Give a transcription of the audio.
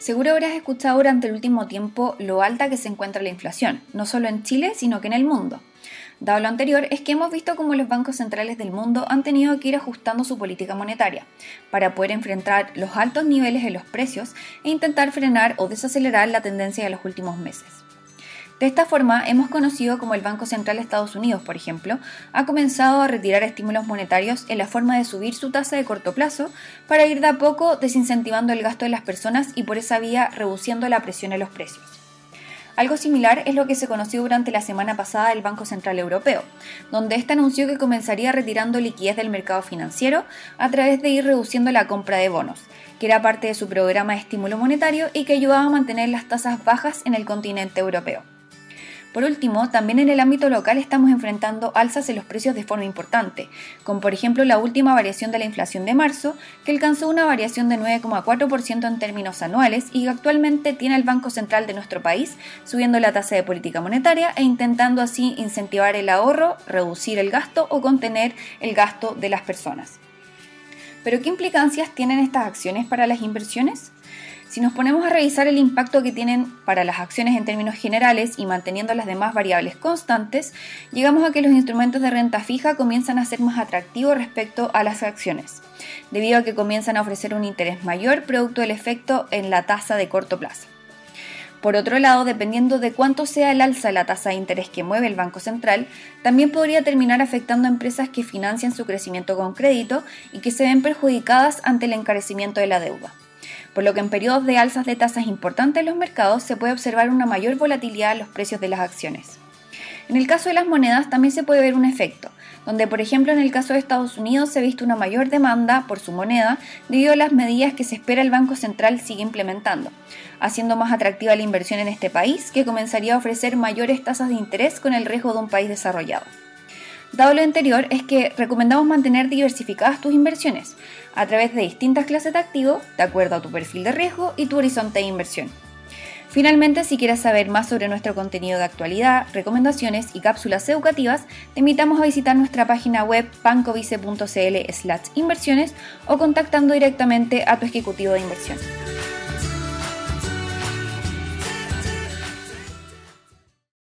Seguro habrás escuchado durante el último tiempo lo alta que se encuentra la inflación, no solo en Chile, sino que en el mundo. Dado lo anterior, es que hemos visto cómo los bancos centrales del mundo han tenido que ir ajustando su política monetaria para poder enfrentar los altos niveles en los precios e intentar frenar o desacelerar la tendencia de los últimos meses. De esta forma, hemos conocido como el Banco Central de Estados Unidos, por ejemplo, ha comenzado a retirar estímulos monetarios en la forma de subir su tasa de corto plazo para ir de a poco desincentivando el gasto de las personas y por esa vía reduciendo la presión en los precios. Algo similar es lo que se conoció durante la semana pasada del Banco Central Europeo, donde éste anunció que comenzaría retirando liquidez del mercado financiero a través de ir reduciendo la compra de bonos, que era parte de su programa de estímulo monetario y que ayudaba a mantener las tasas bajas en el continente europeo. Por último, también en el ámbito local estamos enfrentando alzas en los precios de forma importante, como por ejemplo la última variación de la inflación de marzo, que alcanzó una variación de 9,4% en términos anuales y que actualmente tiene el Banco Central de nuestro país subiendo la tasa de política monetaria e intentando así incentivar el ahorro, reducir el gasto o contener el gasto de las personas. Pero ¿qué implicancias tienen estas acciones para las inversiones? Si nos ponemos a revisar el impacto que tienen para las acciones en términos generales y manteniendo las demás variables constantes, llegamos a que los instrumentos de renta fija comienzan a ser más atractivos respecto a las acciones, debido a que comienzan a ofrecer un interés mayor producto del efecto en la tasa de corto plazo. Por otro lado, dependiendo de cuánto sea el alza de la tasa de interés que mueve el Banco Central, también podría terminar afectando a empresas que financian su crecimiento con crédito y que se ven perjudicadas ante el encarecimiento de la deuda por lo que en periodos de alzas de tasas importantes en los mercados se puede observar una mayor volatilidad en los precios de las acciones. En el caso de las monedas también se puede ver un efecto, donde por ejemplo en el caso de Estados Unidos se ha visto una mayor demanda por su moneda debido a las medidas que se espera el Banco Central sigue implementando, haciendo más atractiva la inversión en este país que comenzaría a ofrecer mayores tasas de interés con el riesgo de un país desarrollado. Dado lo anterior, es que recomendamos mantener diversificadas tus inversiones a través de distintas clases de activos, de acuerdo a tu perfil de riesgo y tu horizonte de inversión. Finalmente, si quieres saber más sobre nuestro contenido de actualidad, recomendaciones y cápsulas educativas, te invitamos a visitar nuestra página web bancovice.cl/inversiones o contactando directamente a tu ejecutivo de inversión.